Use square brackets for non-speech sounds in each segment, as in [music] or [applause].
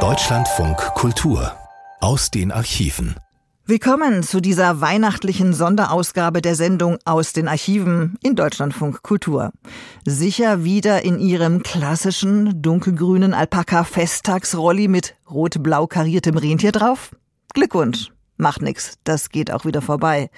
Deutschlandfunk Kultur aus den Archiven. Willkommen zu dieser weihnachtlichen Sonderausgabe der Sendung aus den Archiven in Deutschlandfunk Kultur. Sicher wieder in ihrem klassischen dunkelgrünen Alpaka-Festtagsrolli mit rot-blau kariertem Rentier drauf? Glückwunsch! Macht nix, das geht auch wieder vorbei.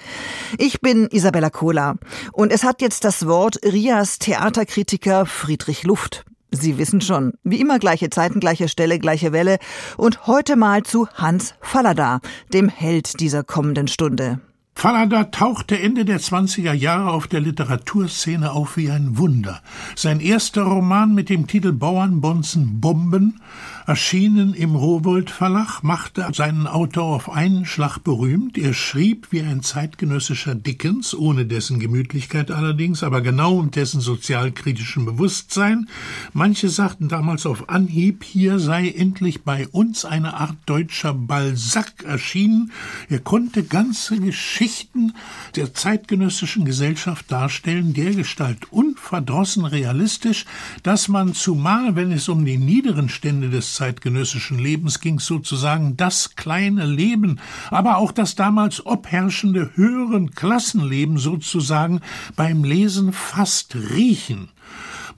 Ich bin Isabella Kohler und es hat jetzt das Wort Rias Theaterkritiker Friedrich Luft. Sie wissen schon, wie immer gleiche Zeiten, gleiche Stelle, gleiche Welle und heute mal zu Hans Fallada, dem Held dieser kommenden Stunde. Fallada tauchte Ende der 20er Jahre auf der Literaturszene auf wie ein Wunder. Sein erster Roman mit dem Titel Bauernbonzen Bomben erschienen im Rowold Verlag, machte seinen Autor auf einen Schlag berühmt. Er schrieb wie ein zeitgenössischer Dickens, ohne dessen Gemütlichkeit allerdings, aber genau um dessen sozialkritischen Bewusstsein. Manche sagten damals auf Anhieb, hier sei endlich bei uns eine Art deutscher Balzac erschienen. Er konnte ganze Geschichten der zeitgenössischen Gesellschaft darstellen, dergestalt unverdrossen realistisch, dass man zumal, wenn es um die niederen Stände des zeitgenössischen Lebens ging sozusagen das kleine Leben, aber auch das damals obherrschende höheren Klassenleben sozusagen beim Lesen fast riechen.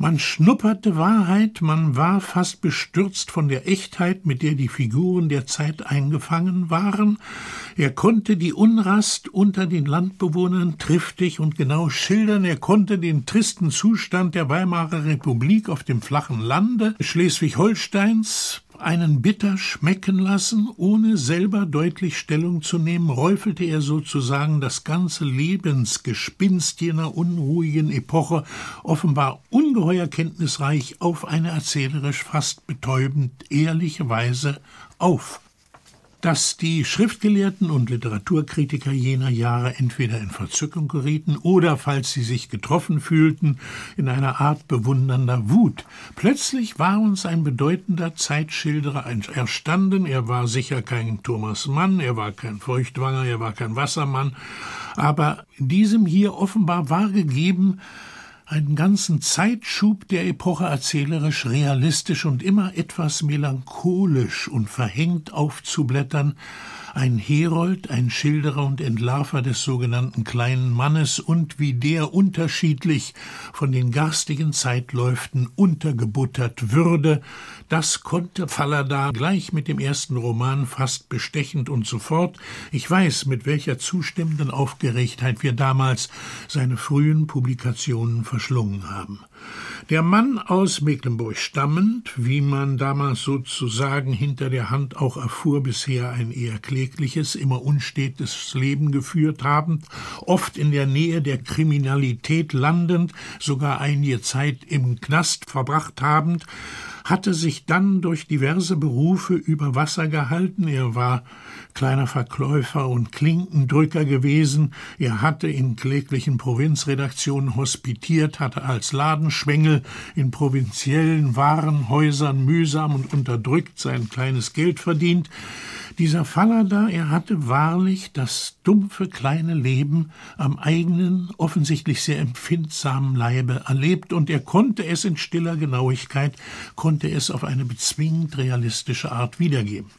Man schnupperte Wahrheit, man war fast bestürzt von der Echtheit, mit der die Figuren der Zeit eingefangen waren. Er konnte die Unrast unter den Landbewohnern triftig und genau schildern, er konnte den tristen Zustand der Weimarer Republik auf dem flachen Lande Schleswig-Holsteins einen bitter schmecken lassen, ohne selber deutlich Stellung zu nehmen, räufelte er sozusagen das ganze Lebensgespinst jener unruhigen Epoche offenbar ungeheuer kenntnisreich auf eine erzählerisch fast betäubend ehrliche Weise auf dass die Schriftgelehrten und Literaturkritiker jener Jahre entweder in Verzückung gerieten oder, falls sie sich getroffen fühlten, in einer Art bewundernder Wut. Plötzlich war uns ein bedeutender Zeitschilderer erstanden. Er war sicher kein Thomas Mann, er war kein Feuchtwanger, er war kein Wassermann, aber diesem hier offenbar war gegeben, einen ganzen Zeitschub der Epoche erzählerisch realistisch und immer etwas melancholisch und verhängt aufzublättern, ein Herold, ein Schilderer und Entlarver des sogenannten kleinen Mannes und wie der unterschiedlich von den garstigen Zeitläuften untergebuttert würde, das konnte Fallada gleich mit dem ersten Roman fast bestechend und sofort. Ich weiß, mit welcher zustimmenden Aufgeregtheit wir damals seine frühen Publikationen verschlungen haben. Der Mann aus Mecklenburg stammend, wie man damals sozusagen hinter der Hand auch erfuhr, bisher ein eher klägliches, immer unstetes Leben geführt habend, oft in der Nähe der Kriminalität landend, sogar einige Zeit im Knast verbracht habend, hatte sich dann durch diverse Berufe über Wasser gehalten. Er war kleiner Verkäufer und Klinkendrücker gewesen. Er hatte in kläglichen Provinzredaktionen hospitiert, hatte als Ladenschwengel in provinziellen Warenhäusern mühsam und unterdrückt sein kleines Geld verdient. Dieser Fallada, er hatte wahrlich das dumpfe kleine Leben am eigenen, offensichtlich sehr empfindsamen Leibe erlebt, und er konnte es in stiller Genauigkeit, konnte es auf eine bezwingend realistische Art wiedergeben.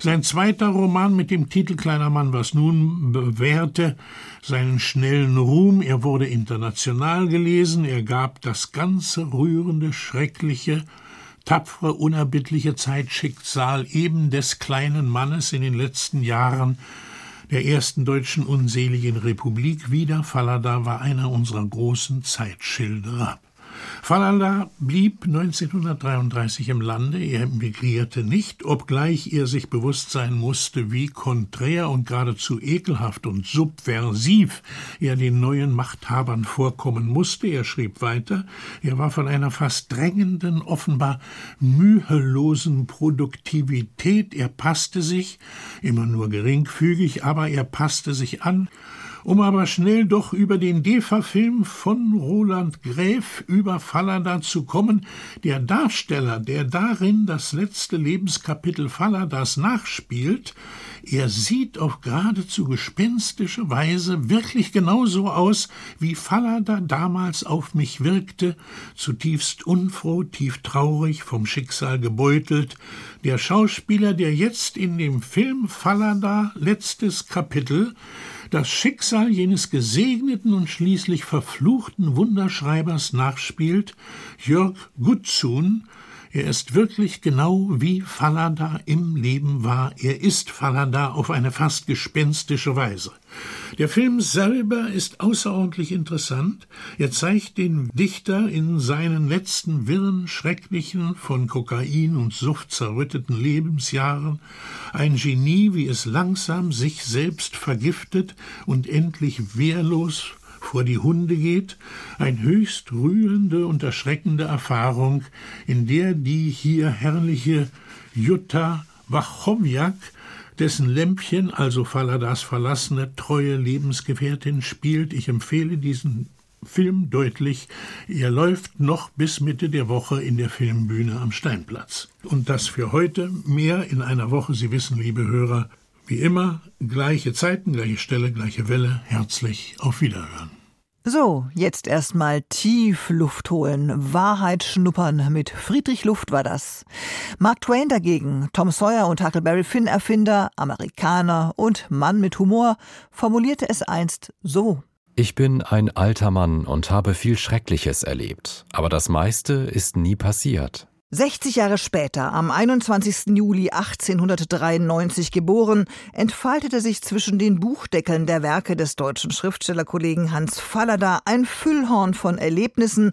Sein zweiter Roman mit dem Titel Kleiner Mann was nun bewährte seinen schnellen Ruhm, er wurde international gelesen, er gab das ganze rührende, schreckliche, tapfere, unerbittliche Zeitschicksal eben des kleinen Mannes in den letzten Jahren der ersten deutschen unseligen Republik wieder. Fallada war einer unserer großen Zeitschilderer. Fallada blieb 1933 im Lande, er emigrierte nicht, obgleich er sich bewusst sein musste, wie konträr und geradezu ekelhaft und subversiv er den neuen Machthabern vorkommen musste. Er schrieb weiter, er war von einer fast drängenden, offenbar mühelosen Produktivität, er passte sich, immer nur geringfügig, aber er passte sich an, Um aber schnell doch über den DEFA-Film von Roland Gräf über Fallada zu kommen, der Darsteller, der darin das letzte Lebenskapitel Falladas nachspielt, er sieht auf geradezu gespenstische Weise wirklich genauso aus, wie Fallada damals auf mich wirkte, zutiefst unfroh, tief traurig, vom Schicksal gebeutelt. Der Schauspieler, der jetzt in dem Film Fallada letztes Kapitel das Schicksal jenes gesegneten und schließlich verfluchten Wunderschreibers nachspielt, Jörg Gutzun, er ist wirklich genau wie Fallada im Leben war. Er ist Fallada auf eine fast gespenstische Weise. Der Film selber ist außerordentlich interessant. Er zeigt den Dichter in seinen letzten wirren, schrecklichen, von Kokain und Sucht zerrütteten Lebensjahren. Ein Genie, wie es langsam sich selbst vergiftet und endlich wehrlos vor die Hunde geht, ein höchst rührende und erschreckende Erfahrung, in der die hier herrliche Jutta Wachowiak, dessen Lämpchen, also Faladas verlassene, treue Lebensgefährtin spielt. Ich empfehle diesen Film deutlich. Er läuft noch bis Mitte der Woche in der Filmbühne am Steinplatz. Und das für heute mehr in einer Woche. Sie wissen, liebe Hörer, wie immer, gleiche Zeiten, gleiche Stelle, gleiche Welle. Herzlich auf Wiederhören. So, jetzt erstmal tief Luft holen, Wahrheit schnuppern. Mit Friedrich Luft war das. Mark Twain dagegen, Tom Sawyer und Huckleberry Finn Erfinder, Amerikaner und Mann mit Humor, formulierte es einst so. Ich bin ein alter Mann und habe viel Schreckliches erlebt, aber das meiste ist nie passiert. 60 Jahre später, am 21. Juli 1893 geboren, entfaltete sich zwischen den Buchdeckeln der Werke des deutschen Schriftstellerkollegen Hans Fallada ein Füllhorn von Erlebnissen,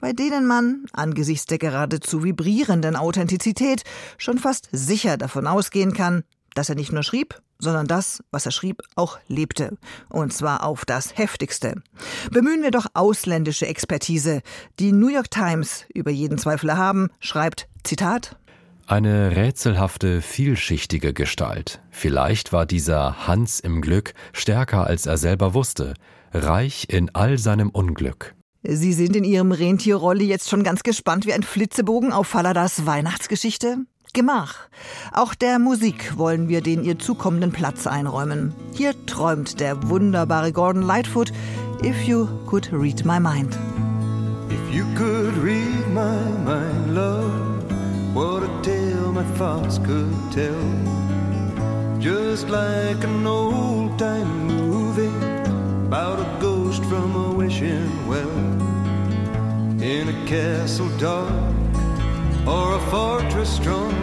bei denen man, angesichts der geradezu vibrierenden Authentizität, schon fast sicher davon ausgehen kann, dass er nicht nur schrieb, sondern das, was er schrieb, auch lebte. Und zwar auf das heftigste. Bemühen wir doch ausländische Expertise. Die New York Times, über jeden Zweifel haben, schreibt, Zitat, eine rätselhafte, vielschichtige Gestalt. Vielleicht war dieser Hans im Glück stärker als er selber wusste, reich in all seinem Unglück. Sie sind in Ihrem Rentierrolli jetzt schon ganz gespannt wie ein Flitzebogen auf Falladas Weihnachtsgeschichte? Gemach. Auch der Musik wollen wir den ihr zukommenden Platz einräumen. Hier träumt der wunderbare Gordon Lightfoot If You Could Read My Mind. If you could read my mind, love, what a tale my thoughts could tell. Just like an old time movie about a ghost from a wishing well in a castle dark or a fortress strong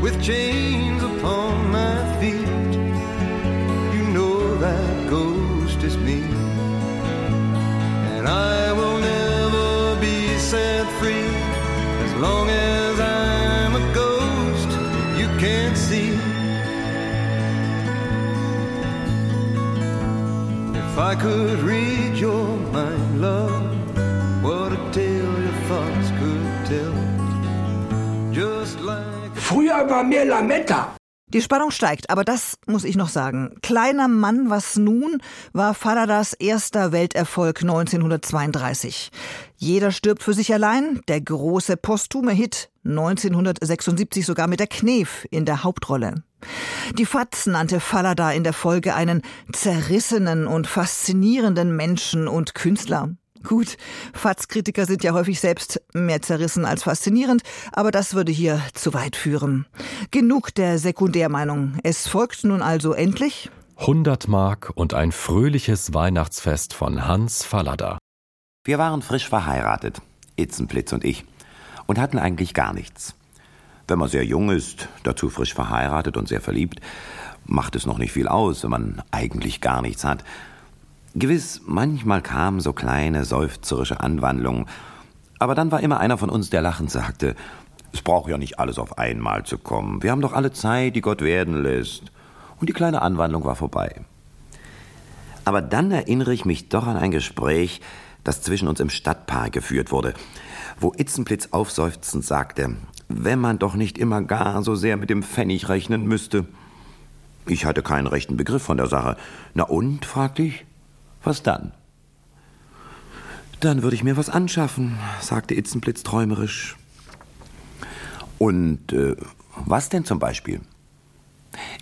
with chains upon my feet. You know that ghost is me, and I will never be set free as long as I'm a ghost you can't see. If I could read your mind, love, Früher war mehr Lametta. Die Spannung steigt, aber das muss ich noch sagen. Kleiner Mann, was nun, war Falladas erster Welterfolg 1932. Jeder stirbt für sich allein, der große posthume Hit 1976 sogar mit der Knef in der Hauptrolle. Die FAZ nannte Fallada in der Folge einen zerrissenen und faszinierenden Menschen und Künstler. Gut, FAZ-Kritiker sind ja häufig selbst mehr zerrissen als faszinierend, aber das würde hier zu weit führen. Genug der Sekundärmeinung. Es folgt nun also endlich 100 Mark und ein fröhliches Weihnachtsfest von Hans Fallada. Wir waren frisch verheiratet, Itzenplitz und ich, und hatten eigentlich gar nichts. Wenn man sehr jung ist, dazu frisch verheiratet und sehr verliebt, macht es noch nicht viel aus, wenn man eigentlich gar nichts hat. Gewiss, manchmal kamen so kleine, seufzerische Anwandlungen, aber dann war immer einer von uns, der lachend sagte, es braucht ja nicht alles auf einmal zu kommen. Wir haben doch alle Zeit, die Gott werden lässt. Und die kleine Anwandlung war vorbei. Aber dann erinnere ich mich doch an ein Gespräch, das zwischen uns im Stadtpark geführt wurde, wo Itzenblitz aufseufzend sagte, wenn man doch nicht immer gar so sehr mit dem Pfennig rechnen müsste. Ich hatte keinen rechten Begriff von der Sache. Na und? fragte ich. Was dann? Dann würde ich mir was anschaffen, sagte Itzenblitz träumerisch. Und äh, was denn zum Beispiel?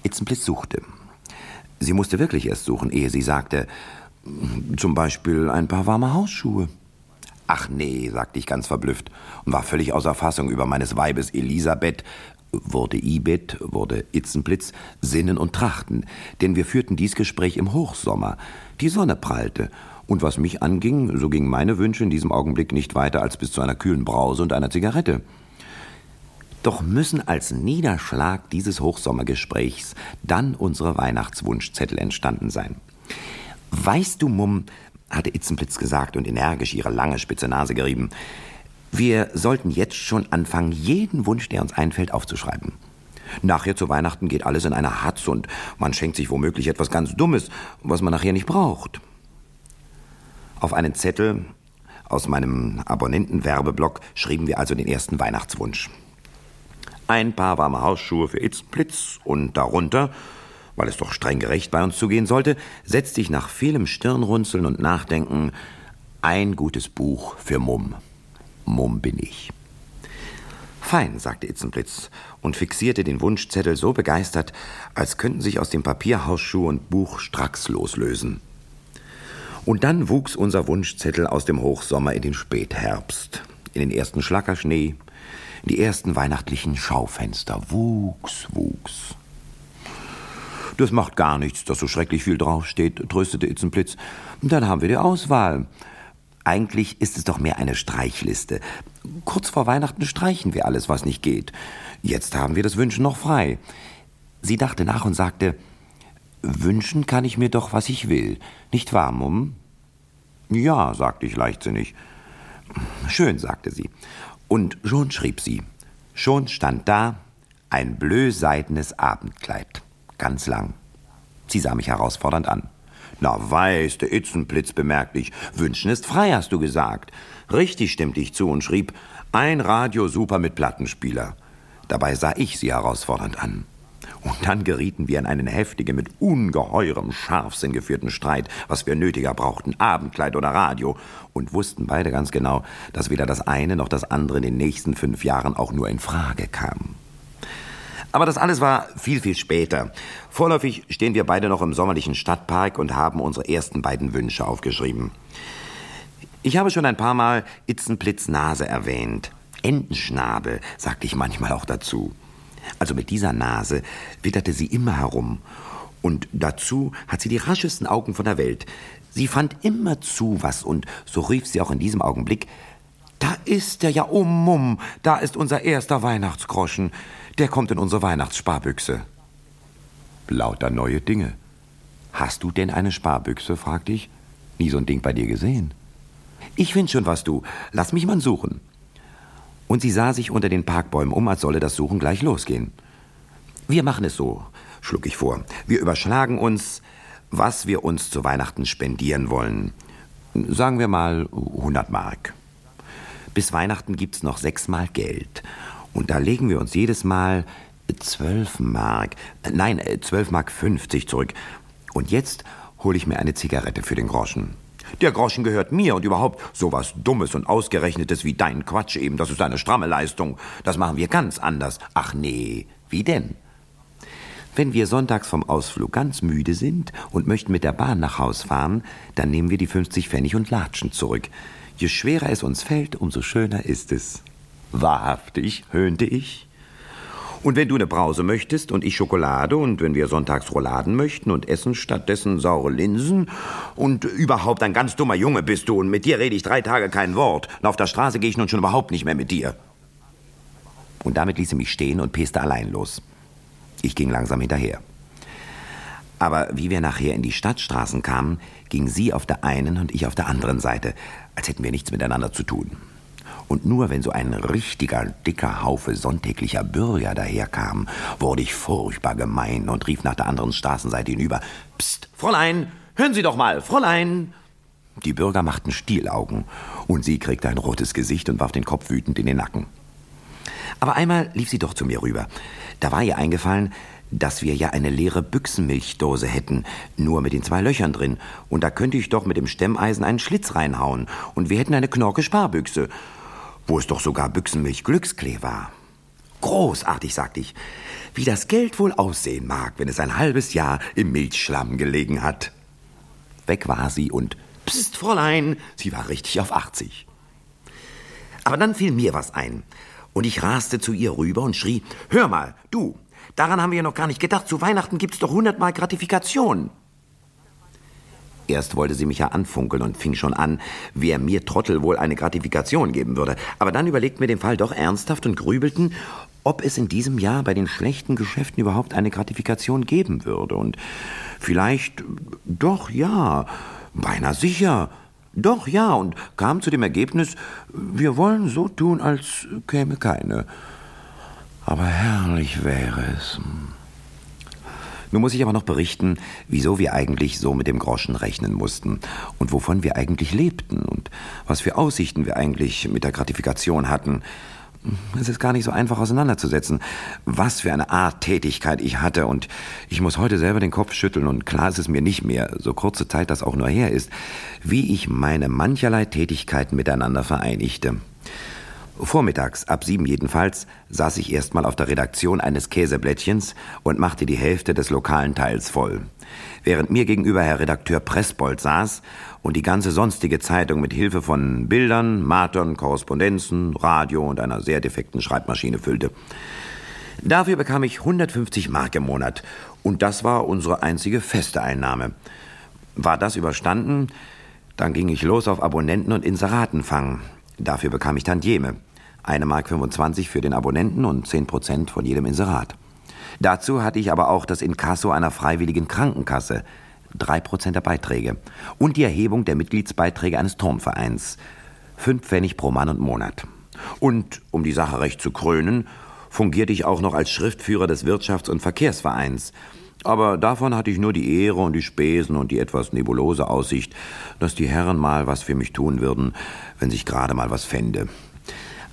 Itzenblitz suchte. Sie musste wirklich erst suchen, ehe sie sagte, zum Beispiel ein paar warme Hausschuhe. Ach nee, sagte ich ganz verblüfft und war völlig außer Fassung über meines Weibes Elisabeth, wurde Ibet, wurde Itzenblitz, Sinnen und Trachten, denn wir führten dies Gespräch im Hochsommer. Die Sonne prallte, und was mich anging, so gingen meine Wünsche in diesem Augenblick nicht weiter als bis zu einer kühlen Brause und einer Zigarette. Doch müssen als Niederschlag dieses Hochsommergesprächs dann unsere Weihnachtswunschzettel entstanden sein. Weißt du, Mumm, hatte Itzenblitz gesagt und energisch ihre lange spitze Nase gerieben, wir sollten jetzt schon anfangen, jeden Wunsch, der uns einfällt, aufzuschreiben. Nachher zu Weihnachten geht alles in einer Hatz und man schenkt sich womöglich etwas ganz Dummes, was man nachher nicht braucht. Auf einen Zettel aus meinem Abonnentenwerbeblock schrieben wir also den ersten Weihnachtswunsch. Ein paar warme Hausschuhe für Itzblitz und darunter, weil es doch streng gerecht bei uns zugehen sollte, setzte ich nach vielem Stirnrunzeln und Nachdenken ein gutes Buch für Mumm. Mumm bin ich. Fein, sagte Itzenblitz und fixierte den Wunschzettel so begeistert, als könnten sich aus dem Papier Hausschuh und Buch stracks loslösen. Und dann wuchs unser Wunschzettel aus dem Hochsommer in den Spätherbst, in den ersten Schlackerschnee, in die ersten weihnachtlichen Schaufenster. Wuchs, wuchs. Das macht gar nichts, dass so schrecklich viel draufsteht, tröstete Itzenblitz. Dann haben wir die Auswahl. Eigentlich ist es doch mehr eine Streichliste. Kurz vor Weihnachten streichen wir alles, was nicht geht. Jetzt haben wir das Wünschen noch frei. Sie dachte nach und sagte, Wünschen kann ich mir doch, was ich will. Nicht wahr, Mumm? Ja, sagte ich leichtsinnig. Schön, sagte sie. Und schon schrieb sie. Schon stand da ein blöseidenes Abendkleid. Ganz lang. Sie sah mich herausfordernd an. Na, weißt du, Itzenblitz, bemerkte ich. Wünschen ist frei, hast du gesagt. Richtig stimmte ich zu und schrieb, ein Radio super mit Plattenspieler. Dabei sah ich sie herausfordernd an. Und dann gerieten wir in einen heftigen, mit ungeheurem Scharfsinn geführten Streit, was wir nötiger brauchten, Abendkleid oder Radio, und wussten beide ganz genau, dass weder das eine noch das andere in den nächsten fünf Jahren auch nur in Frage kam. Aber das alles war viel, viel später. Vorläufig stehen wir beide noch im sommerlichen Stadtpark und haben unsere ersten beiden Wünsche aufgeschrieben. Ich habe schon ein paar Mal Itzenblitz Nase erwähnt. Entenschnabel, sagte ich manchmal auch dazu. Also mit dieser Nase witterte sie immer herum. Und dazu hat sie die raschesten Augen von der Welt. Sie fand immer zu was und so rief sie auch in diesem Augenblick, da ist er ja, oh Mumm, da ist unser erster Weihnachtsgroschen. Der kommt in unsere Weihnachtssparbüchse. Lauter neue Dinge. Hast du denn eine Sparbüchse? fragte ich. Nie so ein Ding bei dir gesehen. Ich find schon was, du. Lass mich mal suchen. Und sie sah sich unter den Parkbäumen um, als solle das Suchen gleich losgehen. Wir machen es so, schlug ich vor. Wir überschlagen uns, was wir uns zu Weihnachten spendieren wollen. Sagen wir mal 100 Mark. Bis Weihnachten gibt's noch sechsmal Geld. Und da legen wir uns jedes Mal 12 Mark, nein, 12 Mark 50 zurück. Und jetzt hole ich mir eine Zigarette für den Groschen. Der Groschen gehört mir und überhaupt sowas Dummes und Ausgerechnetes wie dein Quatsch eben, das ist eine stramme Leistung. Das machen wir ganz anders. Ach nee, wie denn? Wenn wir sonntags vom Ausflug ganz müde sind und möchten mit der Bahn nach Haus fahren, dann nehmen wir die 50 Pfennig und latschen zurück. Je schwerer es uns fällt, umso schöner ist es. Wahrhaftig, höhnte ich. Und wenn du eine Brause möchtest und ich Schokolade und wenn wir sonntags Rouladen möchten und essen stattdessen saure Linsen und überhaupt ein ganz dummer Junge bist du und mit dir rede ich drei Tage kein Wort und auf der Straße gehe ich nun schon überhaupt nicht mehr mit dir. Und damit ließ sie mich stehen und peste allein los. Ich ging langsam hinterher. Aber wie wir nachher in die Stadtstraßen kamen, ging sie auf der einen und ich auf der anderen Seite, als hätten wir nichts miteinander zu tun. Und nur wenn so ein richtiger, dicker Haufe sonntäglicher Bürger daherkam, wurde ich furchtbar gemein und rief nach der anderen Straßenseite hinüber, Psst, Fräulein, hören Sie doch mal, Fräulein! Die Bürger machten Stielaugen, und sie kriegte ein rotes Gesicht und warf den Kopf wütend in den Nacken. Aber einmal lief sie doch zu mir rüber. Da war ihr eingefallen, dass wir ja eine leere Büchsenmilchdose hätten, nur mit den zwei Löchern drin. Und da könnte ich doch mit dem Stemmeisen einen Schlitz reinhauen. Und wir hätten eine Knorke Sparbüchse, wo es doch sogar Büchsenmilch Glücksklee war. Großartig, sagte ich. Wie das Geld wohl aussehen mag, wenn es ein halbes Jahr im Milchschlamm gelegen hat. Weg war sie und Psst, Fräulein, sie war richtig auf 80. Aber dann fiel mir was ein. Und ich raste zu ihr rüber und schrie, Hör mal, du, daran haben wir ja noch gar nicht gedacht. Zu Weihnachten gibt's doch hundertmal Gratifikation. Erst wollte sie mich ja anfunkeln und fing schon an, wer mir Trottel wohl eine Gratifikation geben würde. Aber dann überlegten wir den Fall doch ernsthaft und grübelten, ob es in diesem Jahr bei den schlechten Geschäften überhaupt eine Gratifikation geben würde. Und vielleicht doch ja, beinahe sicher. Doch ja, und kam zu dem Ergebnis, wir wollen so tun, als käme keine. Aber herrlich wäre es. Nun muss ich aber noch berichten, wieso wir eigentlich so mit dem Groschen rechnen mussten und wovon wir eigentlich lebten und was für Aussichten wir eigentlich mit der Gratifikation hatten. Es ist gar nicht so einfach auseinanderzusetzen, was für eine Art Tätigkeit ich hatte, und ich muss heute selber den Kopf schütteln, und klar ist es mir nicht mehr, so kurze Zeit das auch nur her ist, wie ich meine mancherlei Tätigkeiten miteinander vereinigte. Vormittags, ab sieben jedenfalls, saß ich erstmal auf der Redaktion eines Käseblättchens und machte die Hälfte des lokalen Teils voll. Während mir gegenüber Herr Redakteur Pressbold saß und die ganze sonstige Zeitung mit Hilfe von Bildern, Matern, Korrespondenzen, Radio und einer sehr defekten Schreibmaschine füllte. Dafür bekam ich 150 Mark im Monat und das war unsere einzige feste Einnahme. War das überstanden, dann ging ich los auf Abonnenten und Inseratenfang. Dafür bekam ich Tantieme. Eine Mark 25 für den Abonnenten und 10 Prozent von jedem Inserat. Dazu hatte ich aber auch das Inkasso einer freiwilligen Krankenkasse, drei Prozent der Beiträge, und die Erhebung der Mitgliedsbeiträge eines Turmvereins, fünf Pfennig pro Mann und Monat. Und, um die Sache recht zu krönen, fungierte ich auch noch als Schriftführer des Wirtschafts- und Verkehrsvereins. Aber davon hatte ich nur die Ehre und die Spesen und die etwas nebulose Aussicht, dass die Herren mal was für mich tun würden, wenn sich gerade mal was fände.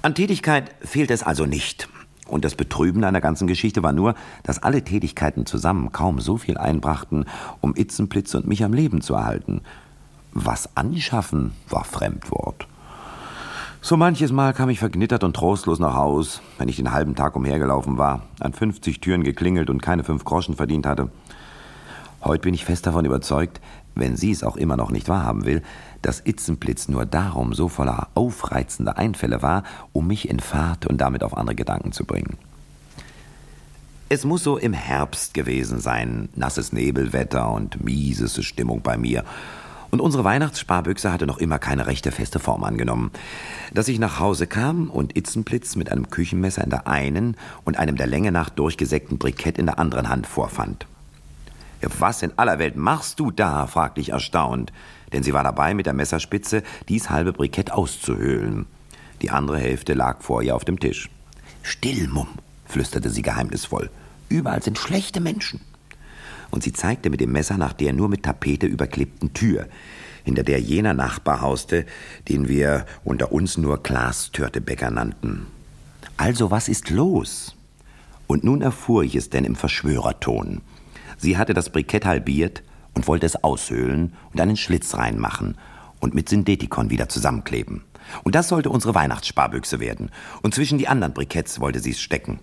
An Tätigkeit fehlt es also nicht. Und das Betrüben einer ganzen Geschichte war nur, dass alle Tätigkeiten zusammen kaum so viel einbrachten, um Itzenplitz und mich am Leben zu erhalten. Was anschaffen war Fremdwort. So manches Mal kam ich verknittert und trostlos nach Haus, wenn ich den halben Tag umhergelaufen war, an 50 Türen geklingelt und keine fünf Groschen verdient hatte. Heute bin ich fest davon überzeugt, wenn sie es auch immer noch nicht wahrhaben will, dass Itzenplitz nur darum so voller aufreizender Einfälle war, um mich in Fahrt und damit auf andere Gedanken zu bringen. Es muss so im Herbst gewesen sein, nasses Nebelwetter und mieseste Stimmung bei mir. Und unsere Weihnachtssparbüchse hatte noch immer keine rechte feste Form angenommen. Dass ich nach Hause kam und Itzenplitz mit einem Küchenmesser in der einen und einem der Länge nach durchgesägten Brikett in der anderen Hand vorfand. Was in aller Welt machst du da? fragte ich erstaunt denn sie war dabei, mit der Messerspitze dies halbe Brikett auszuhöhlen. Die andere Hälfte lag vor ihr auf dem Tisch. Still, Mumm, flüsterte sie geheimnisvoll. Überall sind schlechte Menschen. Und sie zeigte mit dem Messer nach der nur mit Tapete überklebten Tür, hinter der jener Nachbar hauste, den wir unter uns nur Klaas Törtebäcker nannten. Also was ist los? Und nun erfuhr ich es denn im Verschwörerton. Sie hatte das Brikett halbiert, und wollte es aushöhlen und einen Schlitz reinmachen und mit Synthetikon wieder zusammenkleben. Und das sollte unsere Weihnachtssparbüchse werden. Und zwischen die anderen Briketts wollte sie es stecken.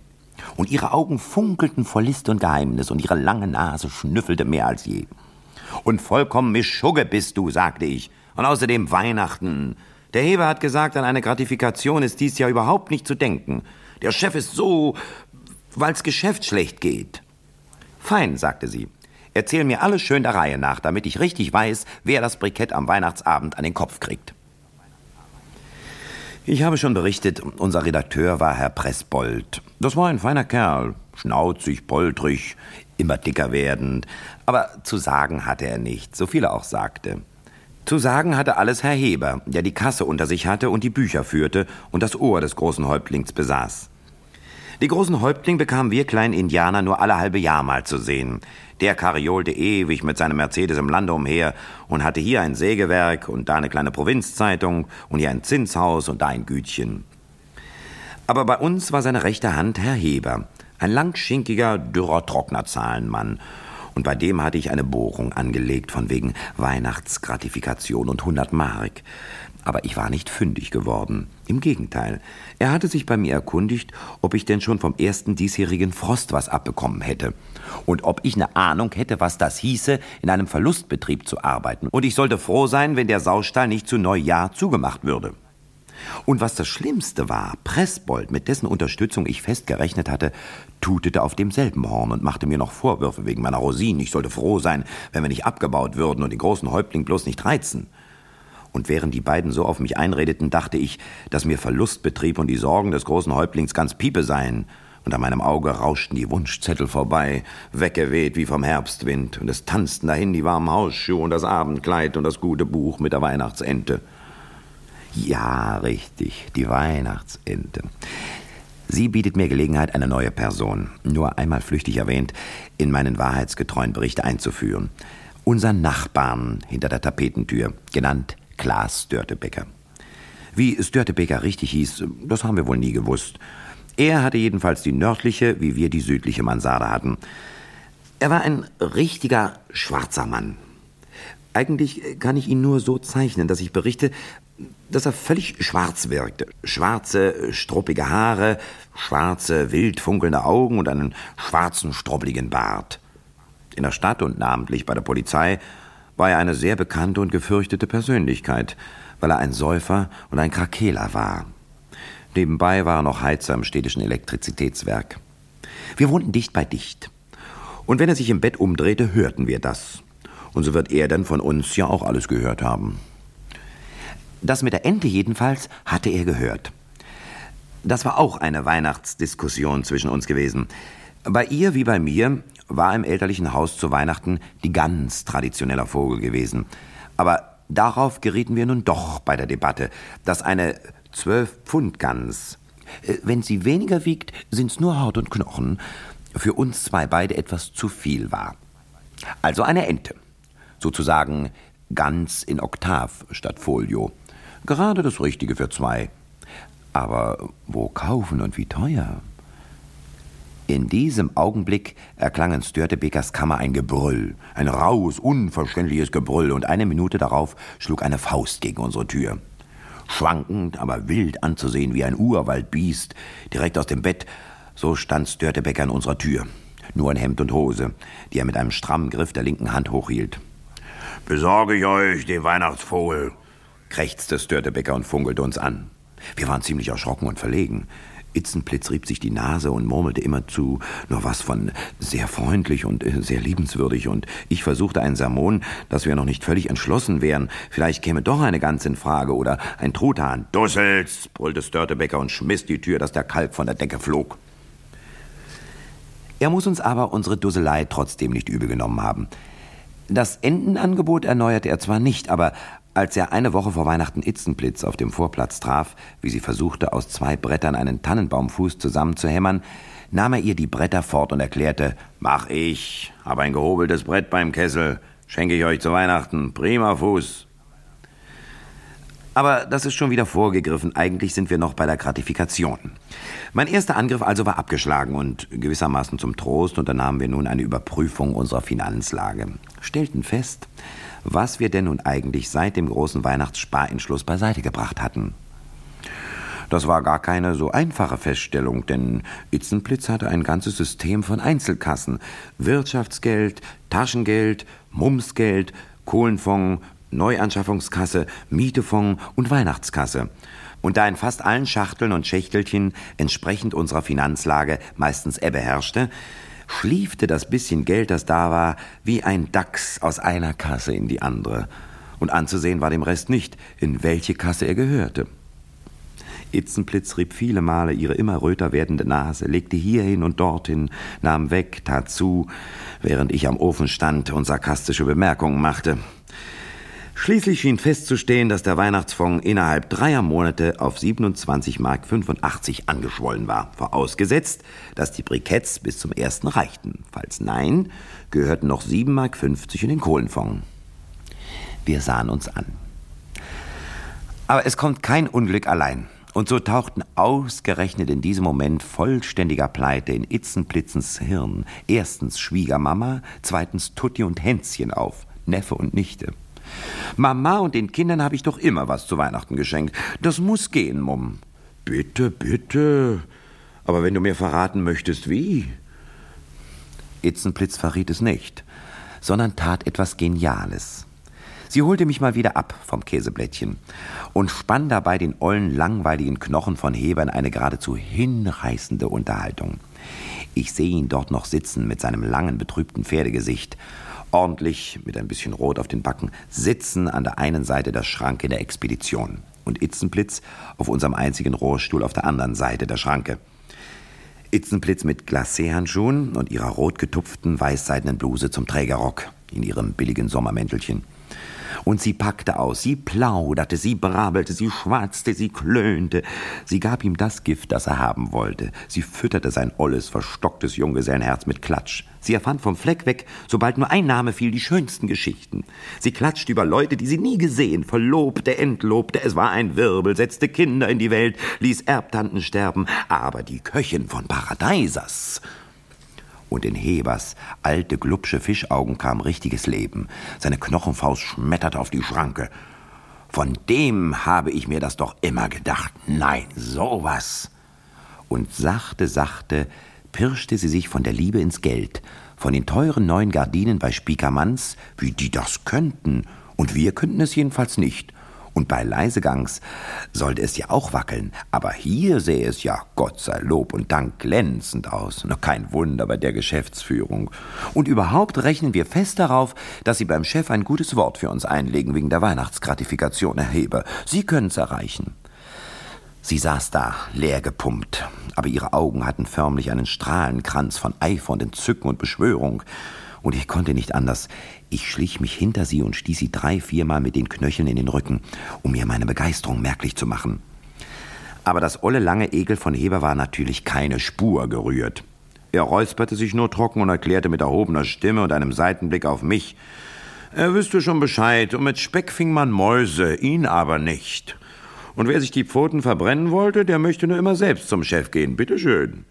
Und ihre Augen funkelten vor List und Geheimnis und ihre lange Nase schnüffelte mehr als je. Und vollkommen Mischugge bist du, sagte ich. Und außerdem Weihnachten. Der Heber hat gesagt, an eine Gratifikation ist dies Jahr überhaupt nicht zu denken. Der Chef ist so, weil's Geschäft schlecht geht. Fein, sagte sie. Erzähl mir alles schön der Reihe nach, damit ich richtig weiß, wer das Brikett am Weihnachtsabend an den Kopf kriegt. Ich habe schon berichtet, unser Redakteur war Herr Pressbold. Das war ein feiner Kerl, schnauzig, poltrig, immer dicker werdend, aber zu sagen hatte er nicht, so viel er auch sagte. Zu sagen hatte alles Herr Heber, der die Kasse unter sich hatte und die Bücher führte und das Ohr des großen Häuptlings besaß. Die großen Häuptling bekamen wir kleinen Indianer nur alle halbe Jahr mal zu sehen. Der kariolte ewig mit seinem Mercedes im Lande umher und hatte hier ein Sägewerk und da eine kleine Provinzzeitung und hier ein Zinshaus und da ein Gütchen. Aber bei uns war seine rechte Hand Herr Heber, Ein langschinkiger, dürrer, trockener Zahlenmann. Und bei dem hatte ich eine Bohrung angelegt von wegen Weihnachtsgratifikation und 100 Mark. Aber ich war nicht fündig geworden. Im Gegenteil. Er hatte sich bei mir erkundigt, ob ich denn schon vom ersten diesjährigen Frost was abbekommen hätte. Und ob ich eine Ahnung hätte, was das hieße, in einem Verlustbetrieb zu arbeiten. Und ich sollte froh sein, wenn der Saustall nicht zu Neujahr zugemacht würde. Und was das Schlimmste war, Pressbold, mit dessen Unterstützung ich fest gerechnet hatte, tutete auf demselben Horn und machte mir noch Vorwürfe wegen meiner Rosinen. Ich sollte froh sein, wenn wir nicht abgebaut würden und den großen Häuptling bloß nicht reizen. Und während die beiden so auf mich einredeten, dachte ich, dass mir Verlustbetrieb und die Sorgen des großen Häuptlings ganz Piepe seien. Und an meinem Auge rauschten die Wunschzettel vorbei, weggeweht wie vom Herbstwind, und es tanzten dahin die warmen Hausschuhe und das Abendkleid und das gute Buch mit der Weihnachtsente. Ja, richtig, die Weihnachtsente. Sie bietet mir Gelegenheit, eine neue Person, nur einmal flüchtig erwähnt, in meinen wahrheitsgetreuen Bericht einzuführen. Unser Nachbarn hinter der Tapetentür, genannt Klaas Störtebecker. Wie Störtebecker richtig hieß, das haben wir wohl nie gewusst. Er hatte jedenfalls die nördliche, wie wir die südliche Mansarde hatten. Er war ein richtiger schwarzer Mann. Eigentlich kann ich ihn nur so zeichnen, dass ich berichte, dass er völlig schwarz wirkte. Schwarze, struppige Haare, schwarze, wild funkelnde Augen und einen schwarzen, struppligen Bart. In der Stadt und namentlich bei der Polizei war er eine sehr bekannte und gefürchtete Persönlichkeit, weil er ein Säufer und ein Krakeler war. Nebenbei war er noch Heizer im städtischen Elektrizitätswerk. Wir wohnten dicht bei dicht. Und wenn er sich im Bett umdrehte, hörten wir das. Und so wird er dann von uns ja auch alles gehört haben. Das mit der Ente jedenfalls hatte er gehört. Das war auch eine Weihnachtsdiskussion zwischen uns gewesen. Bei ihr wie bei mir war im elterlichen Haus zu Weihnachten die Gans traditioneller Vogel gewesen. Aber darauf gerieten wir nun doch bei der Debatte, dass eine zwölf Pfund Gans, äh, wenn sie weniger wiegt, sind's nur Haut und Knochen, für uns zwei beide etwas zu viel war. Also eine Ente. Sozusagen Gans in Oktav statt Folio. Gerade das Richtige für zwei. Aber wo kaufen und wie teuer? In diesem Augenblick erklang in Störtebekers Kammer ein Gebrüll, ein raues, unverständliches Gebrüll, und eine Minute darauf schlug eine Faust gegen unsere Tür. Schwankend, aber wild anzusehen wie ein Urwaldbiest, direkt aus dem Bett, so stand Störtebecker an unserer Tür. Nur in Hemd und Hose, die er mit einem strammen Griff der linken Hand hochhielt. Besorge ich euch den Weihnachtsvogel, krächzte Störtebecker und funkelte uns an. Wir waren ziemlich erschrocken und verlegen. Itzenplitz rieb sich die Nase und murmelte immerzu noch was von sehr freundlich und äh, sehr liebenswürdig, und ich versuchte einen Sermon, dass wir noch nicht völlig entschlossen wären. Vielleicht käme doch eine Gans in Frage oder ein Truthahn. Dussels, brüllte Störtebecker und schmiss die Tür, dass der Kalb von der Decke flog. Er muss uns aber unsere Dusselei trotzdem nicht übel genommen haben. Das Entenangebot erneuerte er zwar nicht, aber als er eine Woche vor Weihnachten Itzenblitz auf dem Vorplatz traf, wie sie versuchte, aus zwei Brettern einen Tannenbaumfuß zusammenzuhämmern, nahm er ihr die Bretter fort und erklärte, Mach ich, hab ein gehobeltes Brett beim Kessel, schenke ich euch zu Weihnachten, prima Fuß. Aber das ist schon wieder vorgegriffen, eigentlich sind wir noch bei der Gratifikation. Mein erster Angriff also war abgeschlagen und gewissermaßen zum Trost unternahmen wir nun eine Überprüfung unserer Finanzlage. Stellten fest, was wir denn nun eigentlich seit dem großen Weihnachtssparentschluss beiseite gebracht hatten. Das war gar keine so einfache Feststellung, denn Itzenplitz hatte ein ganzes System von Einzelkassen. Wirtschaftsgeld, Taschengeld, Mumsgeld, Kohlenfonds, Neuanschaffungskasse, Mietefonds und Weihnachtskasse. Und da in fast allen Schachteln und Schächtelchen entsprechend unserer Finanzlage meistens Ebbe herrschte, schliefte das bisschen Geld, das da war, wie ein Dachs aus einer Kasse in die andere. Und anzusehen war dem Rest nicht, in welche Kasse er gehörte. Itzenplitz rieb viele Male ihre immer röter werdende Nase, legte hierhin und dorthin, nahm weg, tat zu, während ich am Ofen stand und sarkastische Bemerkungen machte. Schließlich schien festzustehen, dass der Weihnachtsfonds innerhalb dreier Monate auf 27 Mark 85 angeschwollen war, vorausgesetzt, dass die Briketts bis zum ersten reichten. Falls nein, gehörten noch 7 Mark 50 in den Kohlenfonds. Wir sahen uns an. Aber es kommt kein Unglück allein. Und so tauchten ausgerechnet in diesem Moment vollständiger Pleite in Itzenplitzens Hirn erstens Schwiegermama, zweitens Tutti und Hänschen auf, Neffe und Nichte. Mama und den Kindern habe ich doch immer was zu Weihnachten geschenkt. Das muss gehen, Mumm. Bitte, bitte. Aber wenn du mir verraten möchtest, wie? Itzenplitz verriet es nicht, sondern tat etwas Geniales. Sie holte mich mal wieder ab vom Käseblättchen und spann dabei den ollen, langweiligen Knochen von Hebern eine geradezu hinreißende Unterhaltung. Ich sehe ihn dort noch sitzen mit seinem langen, betrübten Pferdegesicht, ordentlich, mit ein bisschen Rot auf den Backen, sitzen an der einen Seite der Schranke der Expedition und Itzenblitz auf unserem einzigen Rohrstuhl auf der anderen Seite der Schranke. Itzenblitz mit Glacéhandschuhen und ihrer rot getupften weißseidenen Bluse zum Trägerrock in ihrem billigen Sommermäntelchen. Und sie packte aus, sie plauderte, sie brabelte, sie schwatzte, sie klönte. Sie gab ihm das Gift, das er haben wollte. Sie fütterte sein olles, verstocktes Junggesellenherz mit Klatsch. Sie erfand vom Fleck weg, sobald nur ein Name fiel, die schönsten Geschichten. Sie klatschte über Leute, die sie nie gesehen, verlobte, entlobte, es war ein Wirbel, setzte Kinder in die Welt, ließ Erbtanten sterben, aber die Köchin von Paradeisers und in Hebers alte, glubsche Fischaugen kam richtiges Leben. Seine Knochenfaust schmetterte auf die Schranke. Von dem habe ich mir das doch immer gedacht. Nein, sowas. Und sachte, sachte pirschte sie sich von der Liebe ins Geld, von den teuren neuen Gardinen bei Spiekermanns, wie die das könnten, und wir könnten es jedenfalls nicht. Und bei Leisegangs sollte es ja auch wackeln, aber hier sähe es ja, Gott sei Lob und Dank, glänzend aus. Noch kein Wunder bei der Geschäftsführung. Und überhaupt rechnen wir fest darauf, dass Sie beim Chef ein gutes Wort für uns einlegen wegen der Weihnachtsgratifikation, Herr. Sie können's erreichen. Sie saß da, leer gepumpt, aber ihre Augen hatten förmlich einen Strahlenkranz von Eifer und Entzücken und Beschwörung und ich konnte nicht anders. Ich schlich mich hinter sie und stieß sie drei, viermal mit den Knöcheln in den Rücken, um mir meine Begeisterung merklich zu machen. Aber das olle lange Egel von Heber war natürlich keine Spur gerührt. Er räusperte sich nur trocken und erklärte mit erhobener Stimme und einem Seitenblick auf mich, er wüsste schon Bescheid, und mit Speck fing man Mäuse, ihn aber nicht. Und wer sich die Pfoten verbrennen wollte, der möchte nur immer selbst zum Chef gehen, bitteschön.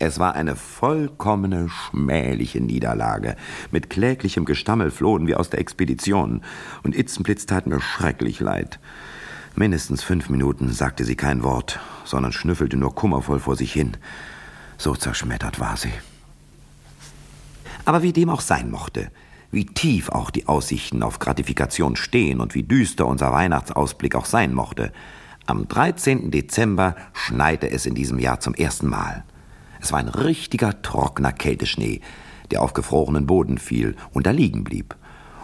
Es war eine vollkommene schmähliche Niederlage. Mit kläglichem Gestammel flohen wir aus der Expedition, und Itzenblitz tat mir schrecklich leid. Mindestens fünf Minuten sagte sie kein Wort, sondern schnüffelte nur kummervoll vor sich hin. So zerschmettert war sie. Aber wie dem auch sein mochte, wie tief auch die Aussichten auf Gratifikation stehen und wie düster unser Weihnachtsausblick auch sein mochte, am 13. Dezember schneite es in diesem Jahr zum ersten Mal. Es war ein richtiger trockener Kälteschnee, der auf gefrorenen Boden fiel und da liegen blieb.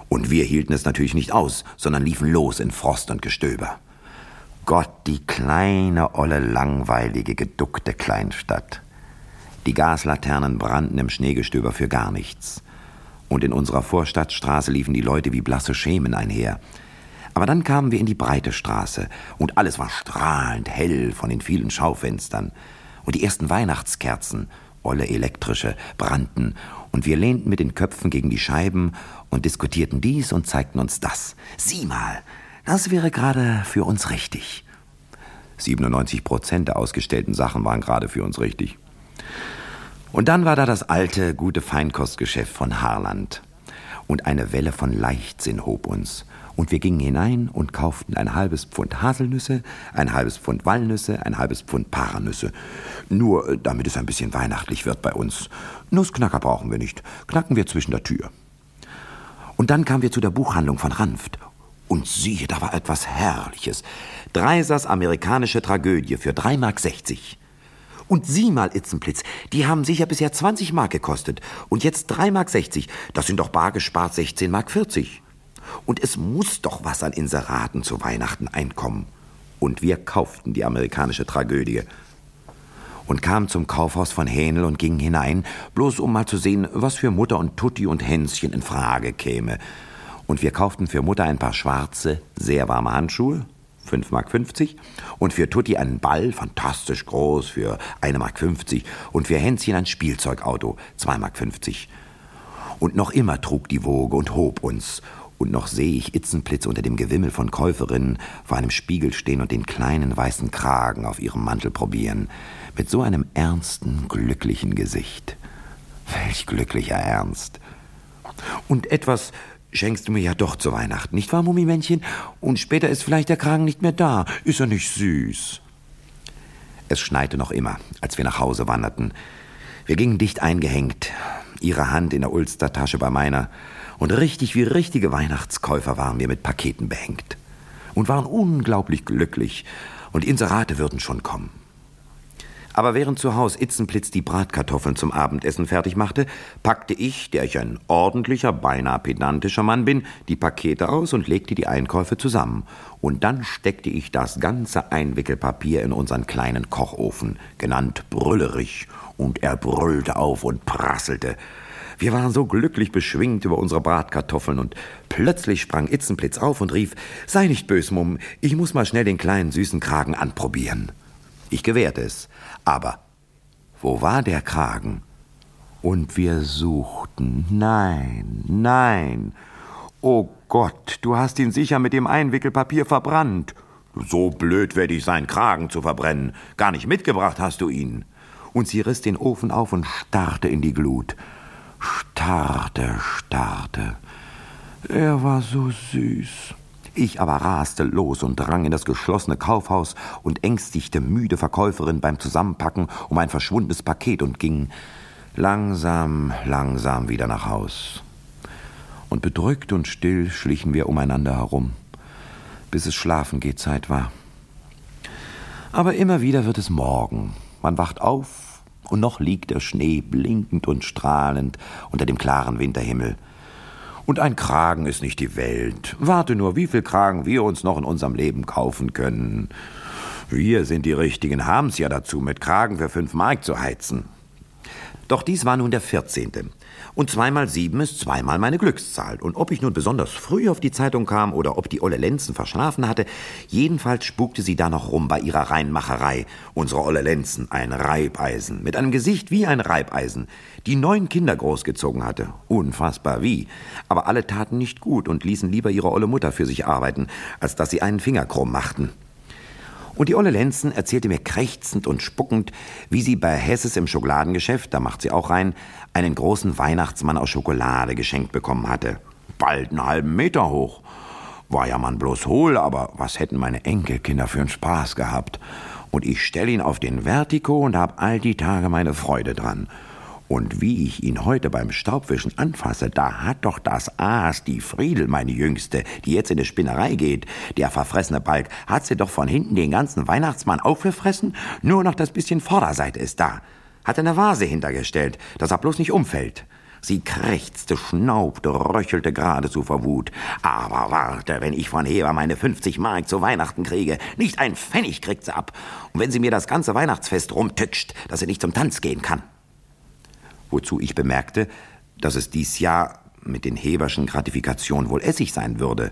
Und wir hielten es natürlich nicht aus, sondern liefen los in Frost und Gestöber. Gott, die kleine, olle, langweilige, geduckte Kleinstadt. Die Gaslaternen brannten im Schneegestöber für gar nichts. Und in unserer Vorstadtstraße liefen die Leute wie blasse Schemen einher. Aber dann kamen wir in die breite Straße, und alles war strahlend hell von den vielen Schaufenstern und die ersten Weihnachtskerzen, olle elektrische, brannten, und wir lehnten mit den Köpfen gegen die Scheiben und diskutierten dies und zeigten uns das. Sieh mal, das wäre gerade für uns richtig. 97 Prozent der ausgestellten Sachen waren gerade für uns richtig. Und dann war da das alte, gute Feinkostgeschäft von Harland. Und eine Welle von Leichtsinn hob uns und wir gingen hinein und kauften ein halbes Pfund Haselnüsse, ein halbes Pfund Walnüsse, ein halbes Pfund Paranüsse. Nur äh, damit es ein bisschen weihnachtlich wird bei uns. Nussknacker brauchen wir nicht, knacken wir zwischen der Tür. Und dann kamen wir zu der Buchhandlung von Ranft. Und siehe, da war etwas Herrliches. Dreisers amerikanische Tragödie für 3,60 Mark. Und sieh mal, Itzenplitz, die haben sicher bisher 20 Mark gekostet. Und jetzt 3,60 Mark. Das sind doch bar gespart 16,40 Mark. Und es muss doch was an Inseraten zu Weihnachten einkommen. Und wir kauften die amerikanische Tragödie und kamen zum Kaufhaus von Hähnel und gingen hinein, bloß um mal zu sehen, was für Mutter und Tutti und Hänschen in Frage käme. Und wir kauften für Mutter ein paar schwarze, sehr warme Handschuhe, 5,50 Mark, und für Tutti einen Ball, fantastisch groß, für 1,50 Mark, und für Hänschen ein Spielzeugauto, 2,50 Mark. Und noch immer trug die Woge und hob uns, Und noch sehe ich Itzenplitz unter dem Gewimmel von Käuferinnen vor einem Spiegel stehen und den kleinen weißen Kragen auf ihrem Mantel probieren, mit so einem ernsten, glücklichen Gesicht. Welch glücklicher Ernst. Und etwas schenkst du mir ja doch zu Weihnachten, nicht wahr, Mummimännchen? Und später ist vielleicht der Kragen nicht mehr da. Ist er nicht süß? Es schneite noch immer, als wir nach Hause wanderten. Wir gingen dicht eingehängt, ihre Hand in der Ulstertasche bei meiner, und richtig wie richtige Weihnachtskäufer waren wir mit Paketen behängt und waren unglaublich glücklich, und Inserate würden schon kommen. Aber während zu Haus Itzenplitz die Bratkartoffeln zum Abendessen fertig machte, packte ich, der ich ein ordentlicher, beinahe pedantischer Mann bin, die Pakete aus und legte die Einkäufe zusammen. Und dann steckte ich das ganze Einwickelpapier in unseren kleinen Kochofen, genannt Brüllerich, und er brüllte auf und prasselte. Wir waren so glücklich beschwingt über unsere Bratkartoffeln und plötzlich sprang Itzenplitz auf und rief, sei nicht bös, Mumm, ich muss mal schnell den kleinen süßen Kragen anprobieren. Ich gewährte es. Aber wo war der Kragen? Und wir suchten. Nein, nein. Oh Gott, du hast ihn sicher mit dem Einwickelpapier verbrannt. So blöd werde ich sein, Kragen zu verbrennen. Gar nicht mitgebracht hast du ihn. Und sie riss den Ofen auf und starrte in die Glut. Starrte, starrte. Er war so süß. Ich aber raste los und drang in das geschlossene Kaufhaus und ängstigte müde Verkäuferin beim Zusammenpacken um ein verschwundenes Paket und ging langsam, langsam wieder nach Haus. Und bedrückt und still schlichen wir umeinander herum, bis es schlafen geht Zeit war. Aber immer wieder wird es Morgen. Man wacht auf und noch liegt der Schnee blinkend und strahlend unter dem klaren Winterhimmel. Und ein Kragen ist nicht die Welt. Warte nur, wie viel Kragen wir uns noch in unserem Leben kaufen können. Wir sind die Richtigen, haben's ja dazu, mit Kragen für fünf Mark zu heizen. Doch dies war nun der vierzehnte. Und zweimal sieben ist zweimal meine Glückszahl. Und ob ich nun besonders früh auf die Zeitung kam oder ob die Olle Lenzen verschlafen hatte, jedenfalls spukte sie da noch rum bei ihrer Reinmacherei. Unsere Olle Lenzen, ein Reibeisen, mit einem Gesicht wie ein Reibeisen, die neun Kinder großgezogen hatte. Unfassbar wie. Aber alle taten nicht gut und ließen lieber ihre Olle Mutter für sich arbeiten, als dass sie einen Finger krumm machten. Und die Olle Lenzen erzählte mir krächzend und spuckend, wie sie bei Hesses im Schokoladengeschäft, da macht sie auch rein, einen großen Weihnachtsmann aus Schokolade geschenkt bekommen hatte. Bald einen halben Meter hoch. War ja man bloß hohl, aber was hätten meine Enkelkinder für einen Spaß gehabt. Und ich stell ihn auf den Vertigo und hab all die Tage meine Freude dran. Und wie ich ihn heute beim Staubwischen anfasse, da hat doch das Aas, die Friedel, meine Jüngste, die jetzt in die Spinnerei geht, der verfressene Balk, hat sie doch von hinten den ganzen Weihnachtsmann aufgefressen, nur noch das bisschen Vorderseite ist da. Hat eine Vase hintergestellt, dass er bloß nicht umfällt. Sie krächzte, schnaubte, röchelte geradezu vor Wut. Aber warte, wenn ich von Heber meine 50 Mark zu Weihnachten kriege, nicht ein Pfennig kriegt sie ab. Und wenn sie mir das ganze Weihnachtsfest rumtütscht, dass sie nicht zum Tanz gehen kann wozu ich bemerkte, dass es dies Jahr mit den Heberschen Gratifikationen wohl Essig sein würde.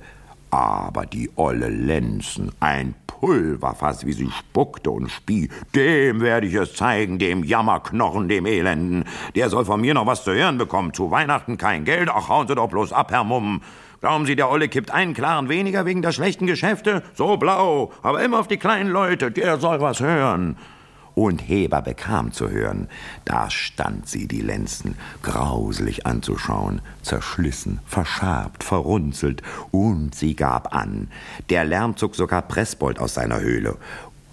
Aber die olle Lenzen, ein Pulverfass, wie sie spuckte und spie, dem werde ich es zeigen, dem Jammerknochen, dem Elenden. Der soll von mir noch was zu hören bekommen. Zu Weihnachten kein Geld, ach hauen Sie doch bloß ab, Herr Mumm. Glauben Sie, der Olle kippt einen klaren weniger wegen der schlechten Geschäfte? So blau, aber immer auf die kleinen Leute, der soll was hören und Heber bekam zu hören. Da stand sie, die Lenzen, grauselig anzuschauen, zerschlissen, verscharbt, verrunzelt, und sie gab an. Der Lärm zog sogar Pressbold aus seiner Höhle.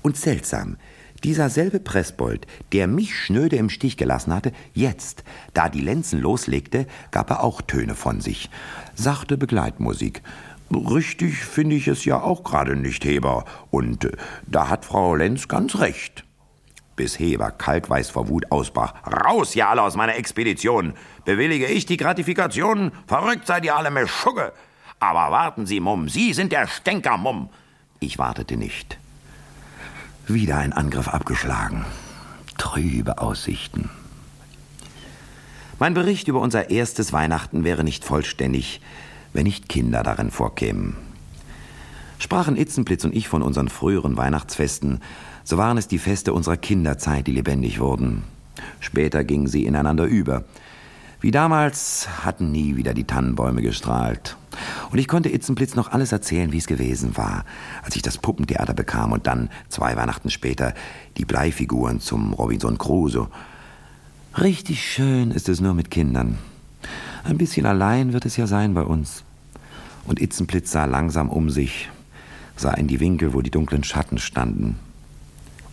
Und seltsam, dieser selbe Pressbold, der mich schnöde im Stich gelassen hatte, jetzt, da die Lenzen loslegte, gab er auch Töne von sich. Sachte Begleitmusik. Richtig finde ich es ja auch gerade nicht, Heber. Und äh, da hat Frau Lenz ganz recht bis Heber kalkweiß vor Wut ausbrach. Raus, ihr alle aus meiner Expedition! Bewillige ich die Gratifikation? Verrückt seid ihr alle, Meschugge! Aber warten Sie, Mumm, Sie sind der Stänker, Mumm! Ich wartete nicht. Wieder ein Angriff abgeschlagen. Trübe Aussichten. Mein Bericht über unser erstes Weihnachten wäre nicht vollständig, wenn nicht Kinder darin vorkämen. Sprachen Itzenplitz und ich von unseren früheren Weihnachtsfesten, so waren es die Feste unserer Kinderzeit, die lebendig wurden. Später gingen sie ineinander über. Wie damals hatten nie wieder die Tannenbäume gestrahlt. Und ich konnte Itzenblitz noch alles erzählen, wie es gewesen war, als ich das Puppentheater bekam und dann, zwei Weihnachten später, die Bleifiguren zum Robinson Crusoe. Richtig schön ist es nur mit Kindern. Ein bisschen allein wird es ja sein bei uns. Und Itzenblitz sah langsam um sich, sah in die Winkel, wo die dunklen Schatten standen.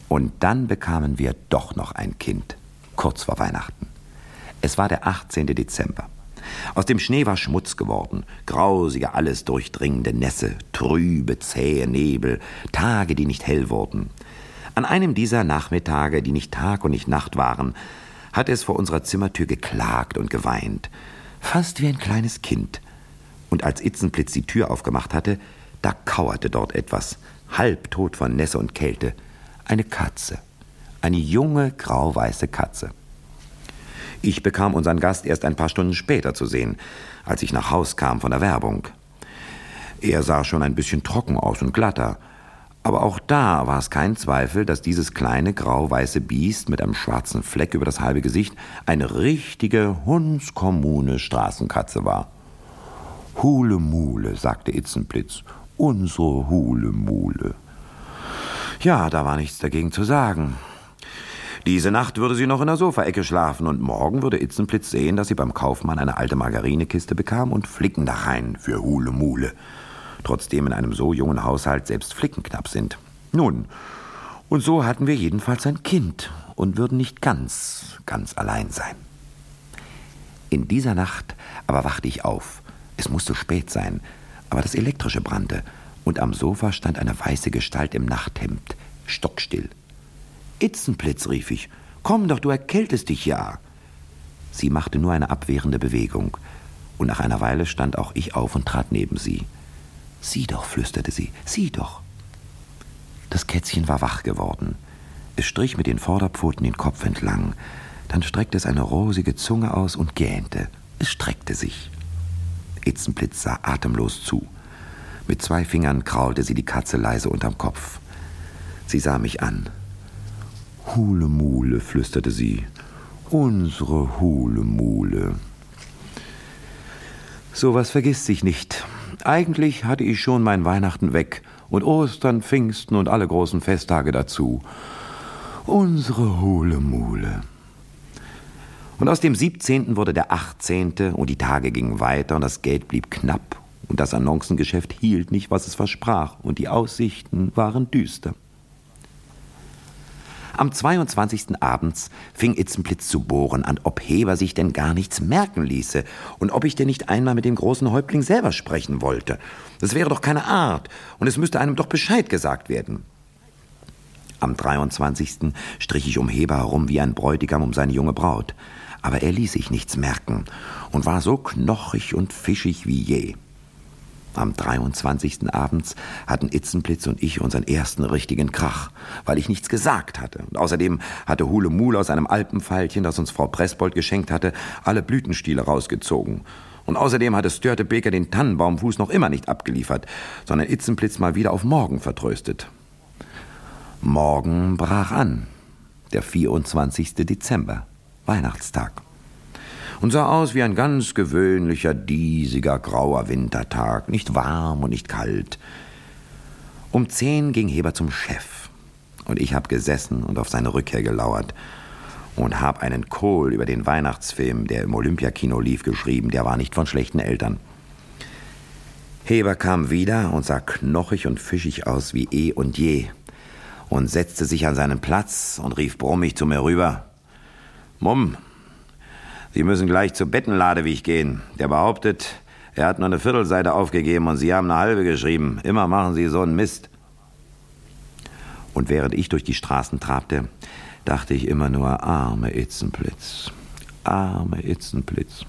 Und dann bekamen wir doch noch ein Kind, kurz vor Weihnachten. Es war der 18. Dezember. Aus dem Schnee war Schmutz geworden, grausige, alles durchdringende Nässe, trübe, zähe Nebel, Tage, die nicht hell wurden. An einem dieser Nachmittage, die nicht Tag und nicht Nacht waren, hat es vor unserer Zimmertür geklagt und geweint, fast wie ein kleines Kind. Und als Itzenblitz die Tür aufgemacht hatte, da kauerte dort etwas, halbtot von Nässe und Kälte. Eine Katze. Eine junge, grauweiße Katze. Ich bekam unseren Gast erst ein paar Stunden später zu sehen, als ich nach Haus kam von der Werbung. Er sah schon ein bisschen trocken aus und glatter, aber auch da war es kein Zweifel, dass dieses kleine grau-weiße Biest mit einem schwarzen Fleck über das halbe Gesicht eine richtige hundskommune Straßenkatze war. Hulemule, sagte Itzenblitz, unsere Hulemule. Ja, da war nichts dagegen zu sagen. Diese Nacht würde sie noch in der Sofaecke schlafen und morgen würde Itzenblitz sehen, dass sie beim Kaufmann eine alte Margarinekiste bekam und Flicken da rein für Hulemule. Trotzdem in einem so jungen Haushalt selbst Flicken knapp sind. Nun, und so hatten wir jedenfalls ein Kind und würden nicht ganz, ganz allein sein. In dieser Nacht aber wachte ich auf. Es musste spät sein, aber das Elektrische brannte und am Sofa stand eine weiße Gestalt im Nachthemd, stockstill. Itzenblitz, rief ich, komm doch, du erkältest dich ja. Sie machte nur eine abwehrende Bewegung, und nach einer Weile stand auch ich auf und trat neben sie. Sieh doch, flüsterte sie, sieh doch. Das Kätzchen war wach geworden. Es strich mit den Vorderpfoten den Kopf entlang, dann streckte es eine rosige Zunge aus und gähnte. Es streckte sich. Itzenblitz sah atemlos zu. Mit zwei Fingern kraulte sie die Katze leise unterm Kopf. Sie sah mich an. Hulemule, flüsterte sie. Unsere Hulemule. Sowas vergisst sich nicht. Eigentlich hatte ich schon mein Weihnachten weg und Ostern, Pfingsten und alle großen Festtage dazu. Unsere Hulemule. Und aus dem 17. wurde der 18. und die Tage gingen weiter und das Geld blieb knapp und das Annoncengeschäft hielt nicht, was es versprach und die Aussichten waren düster. Am 22. abends fing Itzenblitz zu bohren an, ob Heber sich denn gar nichts merken ließe und ob ich denn nicht einmal mit dem großen Häuptling selber sprechen wollte. Das wäre doch keine Art und es müsste einem doch Bescheid gesagt werden. Am 23. strich ich um Heber herum wie ein Bräutigam um seine junge Braut. Aber er ließ sich nichts merken und war so knochig und fischig wie je. Am 23. abends hatten Itzenblitz und ich unseren ersten richtigen Krach, weil ich nichts gesagt hatte. Und außerdem hatte Hule Mul aus einem Alpenfeilchen, das uns Frau Pressbold geschenkt hatte, alle Blütenstiele rausgezogen. Und außerdem hatte Störtebeker den Tannenbaumfuß noch immer nicht abgeliefert, sondern Itzenblitz mal wieder auf morgen vertröstet. Morgen brach an, der 24. Dezember, Weihnachtstag und sah aus wie ein ganz gewöhnlicher, diesiger, grauer Wintertag, nicht warm und nicht kalt. Um zehn ging Heber zum Chef, und ich hab gesessen und auf seine Rückkehr gelauert und hab einen Kohl über den Weihnachtsfilm, der im Olympiakino lief, geschrieben, der war nicht von schlechten Eltern. Heber kam wieder und sah knochig und fischig aus wie eh und je und setzte sich an seinen Platz und rief brummig zu mir rüber. Mumm, Sie müssen gleich zur Bettenladewig gehen. Der behauptet, er hat nur eine Viertelseite aufgegeben und Sie haben eine halbe geschrieben. Immer machen Sie so einen Mist. Und während ich durch die Straßen trabte, dachte ich immer nur, arme Itzenblitz, arme Itzenblitz.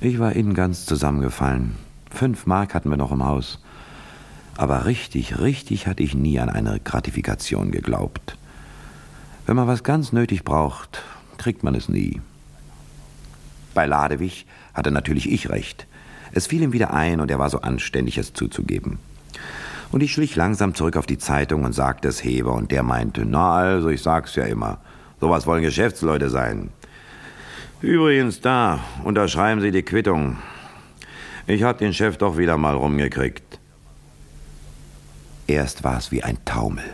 Ich war innen ganz zusammengefallen. Fünf Mark hatten wir noch im Haus. Aber richtig, richtig hatte ich nie an eine Gratifikation geglaubt. Wenn man was ganz nötig braucht, kriegt man es nie. Bei Ladewig hatte natürlich ich recht. Es fiel ihm wieder ein und er war so anständig, es zuzugeben. Und ich schlich langsam zurück auf die Zeitung und sagte es Heber und der meinte, na also, ich sag's ja immer, sowas wollen Geschäftsleute sein. Übrigens da, unterschreiben Sie die Quittung. Ich hab den Chef doch wieder mal rumgekriegt. Erst war es wie ein Taumel.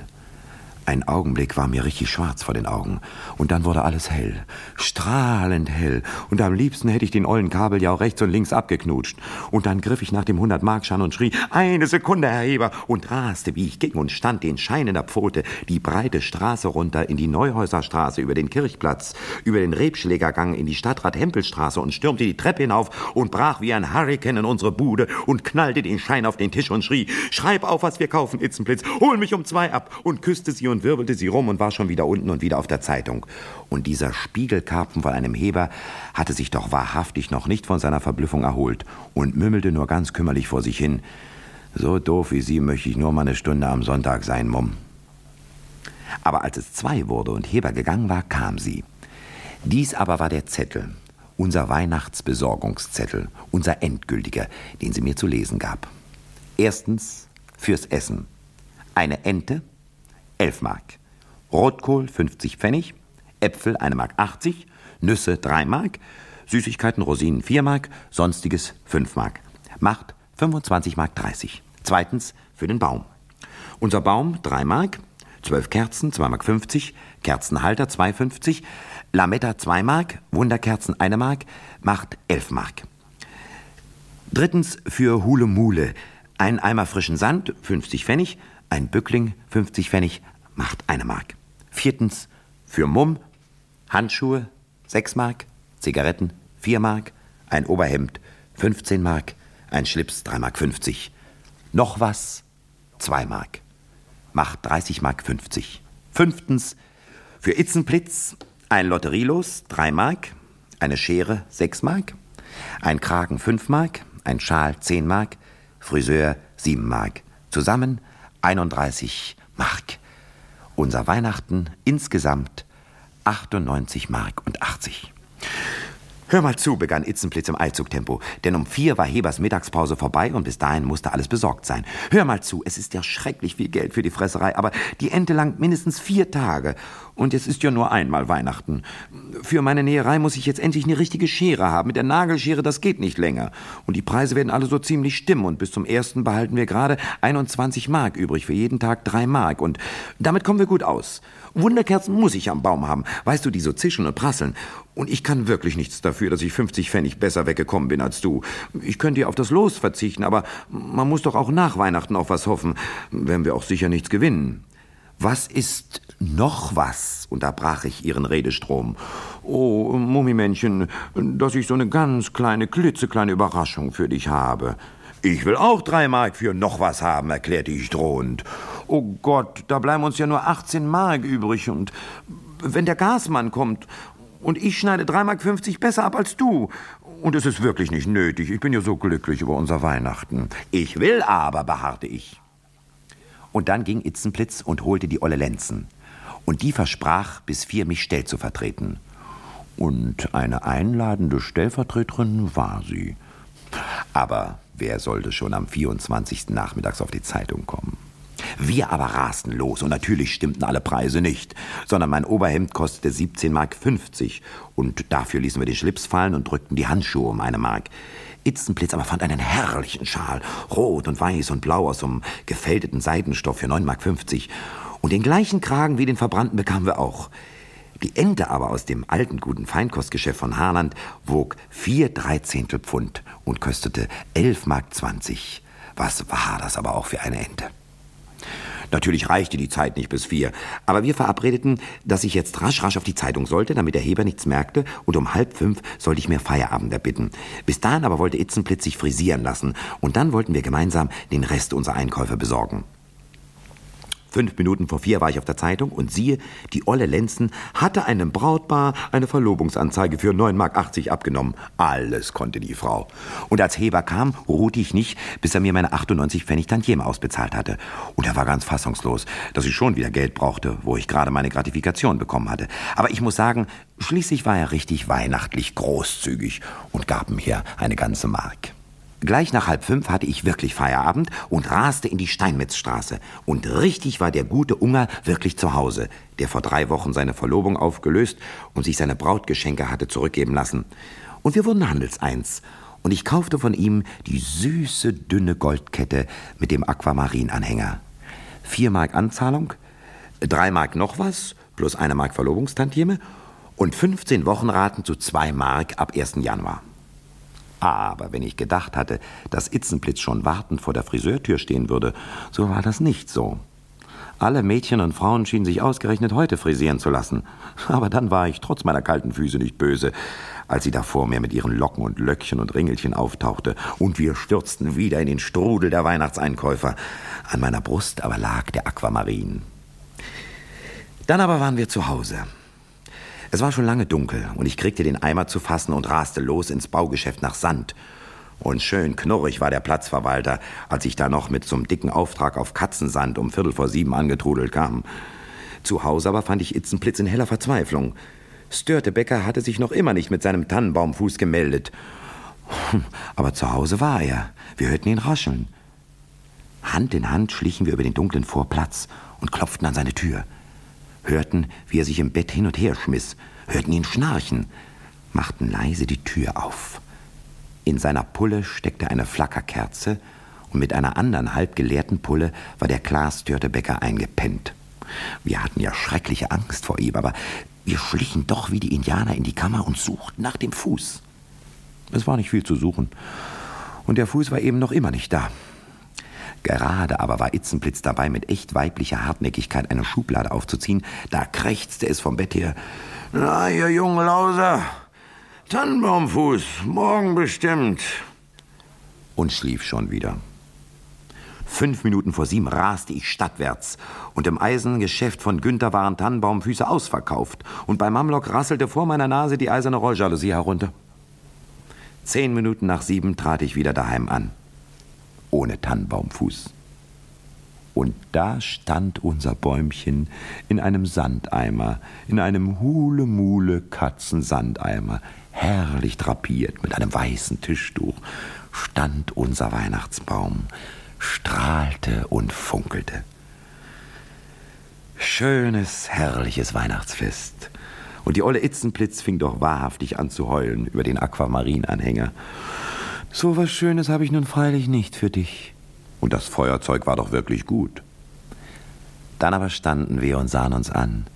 Ein Augenblick war mir richtig schwarz vor den Augen. Und dann wurde alles hell. Strahlend hell. Und am liebsten hätte ich den ollen Kabel ja auch rechts und links abgeknutscht. Und dann griff ich nach dem 100-Markschein und schrie, eine Sekunde, Herr Heber, und raste, wie ich ging und stand den Schein in der Pfote, die breite Straße runter in die Neuhäuserstraße, über den Kirchplatz, über den Rebschlägergang in die Stadtrat-Hempelstraße und stürmte die Treppe hinauf und brach wie ein Hurrikan in unsere Bude und knallte den Schein auf den Tisch und schrie, schreib auf, was wir kaufen, Itzenblitz, hol mich um zwei ab und küsste sie und und wirbelte sie rum und war schon wieder unten und wieder auf der Zeitung. Und dieser Spiegelkarpfen von einem Heber hatte sich doch wahrhaftig noch nicht von seiner Verblüffung erholt und mümmelte nur ganz kümmerlich vor sich hin. So doof wie Sie möchte ich nur mal eine Stunde am Sonntag sein, Mumm. Aber als es zwei wurde und Heber gegangen war, kam sie. Dies aber war der Zettel, unser Weihnachtsbesorgungszettel, unser endgültiger, den sie mir zu lesen gab. Erstens fürs Essen. Eine Ente, 11 Mark. Rotkohl 50 Pfennig, Äpfel 1 Mark 80, Nüsse 3 Mark, Süßigkeiten Rosinen 4 Mark, sonstiges 5 Mark. Macht 25 Mark 30. Zweitens für den Baum. Unser Baum 3 Mark, 12 Kerzen 2 Mark 50, Kerzenhalter 2,50, Lametta 2 Mark, Wunderkerzen 1 Mark, macht 11 Mark. Drittens für Hule Mule. Ein Eimer frischen Sand, 50 Pfennig, ein Bückling, 50 Pfennig, macht eine Mark. Viertens, für Mumm, Handschuhe, 6 Mark, Zigaretten, 4 Mark, ein Oberhemd, 15 Mark, ein Schlips, 3 Mark 50. Noch was, 2 Mark. Macht 30 Mark 50. Fünftens, für Itzenplitz ein Lotterielos, 3 Mark, eine Schere, 6 Mark, ein Kragen, 5 Mark, ein Schal, 10 Mark, Friseur, 7 Mark. Zusammen 31 Mark. Unser Weihnachten insgesamt 98 Mark und 80. Hör mal zu, begann Itzenplitz im Eilzugtempo, denn um vier war Hebers Mittagspause vorbei und bis dahin musste alles besorgt sein. Hör mal zu, es ist ja schrecklich viel Geld für die Fresserei, aber die Ente langt mindestens vier Tage. Und es ist ja nur einmal Weihnachten. Für meine Näherei muss ich jetzt endlich eine richtige Schere haben. Mit der Nagelschere, das geht nicht länger. Und die Preise werden alle so ziemlich stimmen. Und bis zum ersten behalten wir gerade 21 Mark übrig, für jeden Tag drei Mark. Und damit kommen wir gut aus. Wunderkerzen muss ich am Baum haben. Weißt du, die so zischen und prasseln. Und ich kann wirklich nichts dafür, dass ich 50 Pfennig besser weggekommen bin als du. Ich könnte ja auf das Los verzichten, aber man muss doch auch nach Weihnachten auf was hoffen, wenn wir auch sicher nichts gewinnen. Was ist noch was? unterbrach ich ihren Redestrom. Oh, Mummimännchen, dass ich so eine ganz kleine, klitzekleine Überraschung für dich habe. Ich will auch drei Mark für noch was haben, erklärte ich drohend. Oh Gott, da bleiben uns ja nur 18 Mark übrig und wenn der Gasmann kommt und ich schneide 3,50 Mark besser ab als du. Und es ist wirklich nicht nötig. Ich bin ja so glücklich über unser Weihnachten. Ich will aber, beharrte ich. Und dann ging Itzenplitz und holte die Olle Lenzen. Und die versprach, bis vier mich Stell zu vertreten. Und eine einladende Stellvertreterin war sie. Aber wer sollte schon am 24. nachmittags auf die Zeitung kommen? Wir aber rasten los und natürlich stimmten alle Preise nicht, sondern mein Oberhemd kostete 17 Mark 50 und dafür ließen wir den Schlips fallen und drückten die Handschuhe um eine Mark. Itzenblitz aber fand einen herrlichen Schal, rot und weiß und blau aus einem gefälteten Seidenstoff für 9 Mark 50 und den gleichen Kragen wie den verbrannten bekamen wir auch. Die Ente aber aus dem alten guten Feinkostgeschäft von Harland wog vier Dreizehntel Pfund und kostete 11 Mark 20. Was war das aber auch für eine Ente? Natürlich reichte die Zeit nicht bis vier, aber wir verabredeten, dass ich jetzt rasch rasch auf die Zeitung sollte, damit der Heber nichts merkte, und um halb fünf sollte ich mir Feierabend erbitten. Bis dahin aber wollte Itzenplitz sich frisieren lassen, und dann wollten wir gemeinsam den Rest unserer Einkäufe besorgen. Fünf Minuten vor vier war ich auf der Zeitung und siehe, die Olle Lenzen hatte einem Brautpaar eine Verlobungsanzeige für 9,80 Mark abgenommen. Alles konnte die Frau. Und als Heber kam, ruhte ich nicht, bis er mir meine 98 Pfennig Tantieme ausbezahlt hatte. Und er war ganz fassungslos, dass ich schon wieder Geld brauchte, wo ich gerade meine Gratifikation bekommen hatte. Aber ich muss sagen, schließlich war er richtig weihnachtlich großzügig und gab mir eine ganze Mark. Gleich nach halb fünf hatte ich wirklich Feierabend und raste in die Steinmetzstraße. Und richtig war der gute Unger wirklich zu Hause, der vor drei Wochen seine Verlobung aufgelöst und sich seine Brautgeschenke hatte zurückgeben lassen. Und wir wurden Handelseins. und ich kaufte von ihm die süße, dünne Goldkette mit dem Aquamarin-Anhänger. Vier Mark Anzahlung, drei Mark noch was, plus eine Mark Verlobungstantieme und 15 Wochenraten zu zwei Mark ab 1. Januar. Aber wenn ich gedacht hatte, dass Itzenblitz schon wartend vor der Friseurtür stehen würde, so war das nicht so. Alle Mädchen und Frauen schienen sich ausgerechnet heute frisieren zu lassen. Aber dann war ich trotz meiner kalten Füße nicht böse, als sie da vor mir mit ihren Locken und Löckchen und Ringelchen auftauchte, und wir stürzten wieder in den Strudel der Weihnachtseinkäufer. An meiner Brust aber lag der Aquamarin. Dann aber waren wir zu Hause. Es war schon lange dunkel, und ich kriegte den Eimer zu fassen und raste los ins Baugeschäft nach Sand. Und schön knurrig war der Platzverwalter, als ich da noch mit zum dicken Auftrag auf Katzensand um Viertel vor sieben angetrudelt kam. Zu Hause aber fand ich Itzenplitz in heller Verzweiflung. Störtebecker hatte sich noch immer nicht mit seinem Tannenbaumfuß gemeldet. [laughs] Aber zu Hause war er. Wir hörten ihn rascheln. Hand in Hand schlichen wir über den dunklen Vorplatz und klopften an seine Tür. Hörten, wie er sich im Bett hin und her schmiss, hörten ihn schnarchen, machten leise die Tür auf. In seiner Pulle steckte eine Flackerkerze und mit einer anderen halb geleerten Pulle war der Klaas Störtebecker eingepennt. Wir hatten ja schreckliche Angst vor ihm, aber wir schlichen doch wie die Indianer in die Kammer und suchten nach dem Fuß. Es war nicht viel zu suchen. Und der Fuß war eben noch immer nicht da. Gerade aber war Itzenblitz dabei, mit echt weiblicher Hartnäckigkeit eine Schublade aufzuziehen. Da krächzte es vom Bett her. Na, ihr jungen Lauser, Tannenbaumfuß, morgen bestimmt. Und schlief schon wieder. Fünf Minuten vor sieben raste ich stadtwärts. Und im Eisengeschäft von Günther waren Tannenbaumfüße ausverkauft. Und bei Mamlock rasselte vor meiner Nase die eiserne Rolljalousie herunter. Zehn Minuten nach sieben trat ich wieder daheim an. Ohne Tannenbaumfuß. Und da stand unser Bäumchen in einem Sandeimer, in einem Hule-Mule-Katzensandeimer, herrlich drapiert mit einem weißen Tischtuch, stand unser Weihnachtsbaum, strahlte und funkelte. Schönes, herrliches Weihnachtsfest. Und die olle Itzenplitz fing doch wahrhaftig an zu heulen über den Aquamarinanhänger. So was Schönes habe ich nun freilich nicht für dich. Und das Feuerzeug war doch wirklich gut. Dann aber standen wir und sahen uns an,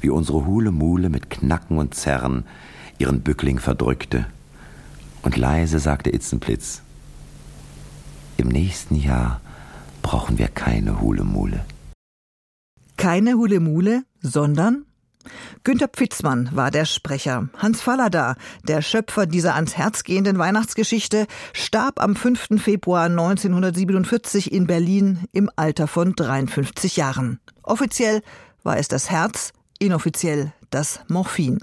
wie unsere Hule-Mule mit Knacken und Zerren ihren Bückling verdrückte. Und leise sagte Itzenplitz, im nächsten Jahr brauchen wir keine Hulemule. Keine Hulemule, sondern Günter Pfitzmann war der Sprecher. Hans Fallada, der Schöpfer dieser ans Herz gehenden Weihnachtsgeschichte, starb am 5. Februar 1947 in Berlin im Alter von 53 Jahren. Offiziell war es das Herz, inoffiziell das Morphin.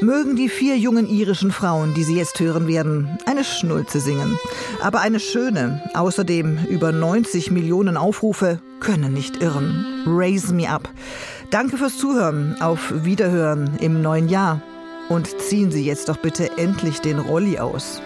Mögen die vier jungen irischen Frauen, die Sie jetzt hören werden, eine Schnulze singen. Aber eine schöne, außerdem über 90 Millionen Aufrufe, können nicht irren. Raise me up. Danke fürs Zuhören. Auf Wiederhören im neuen Jahr. Und ziehen Sie jetzt doch bitte endlich den Rolli aus.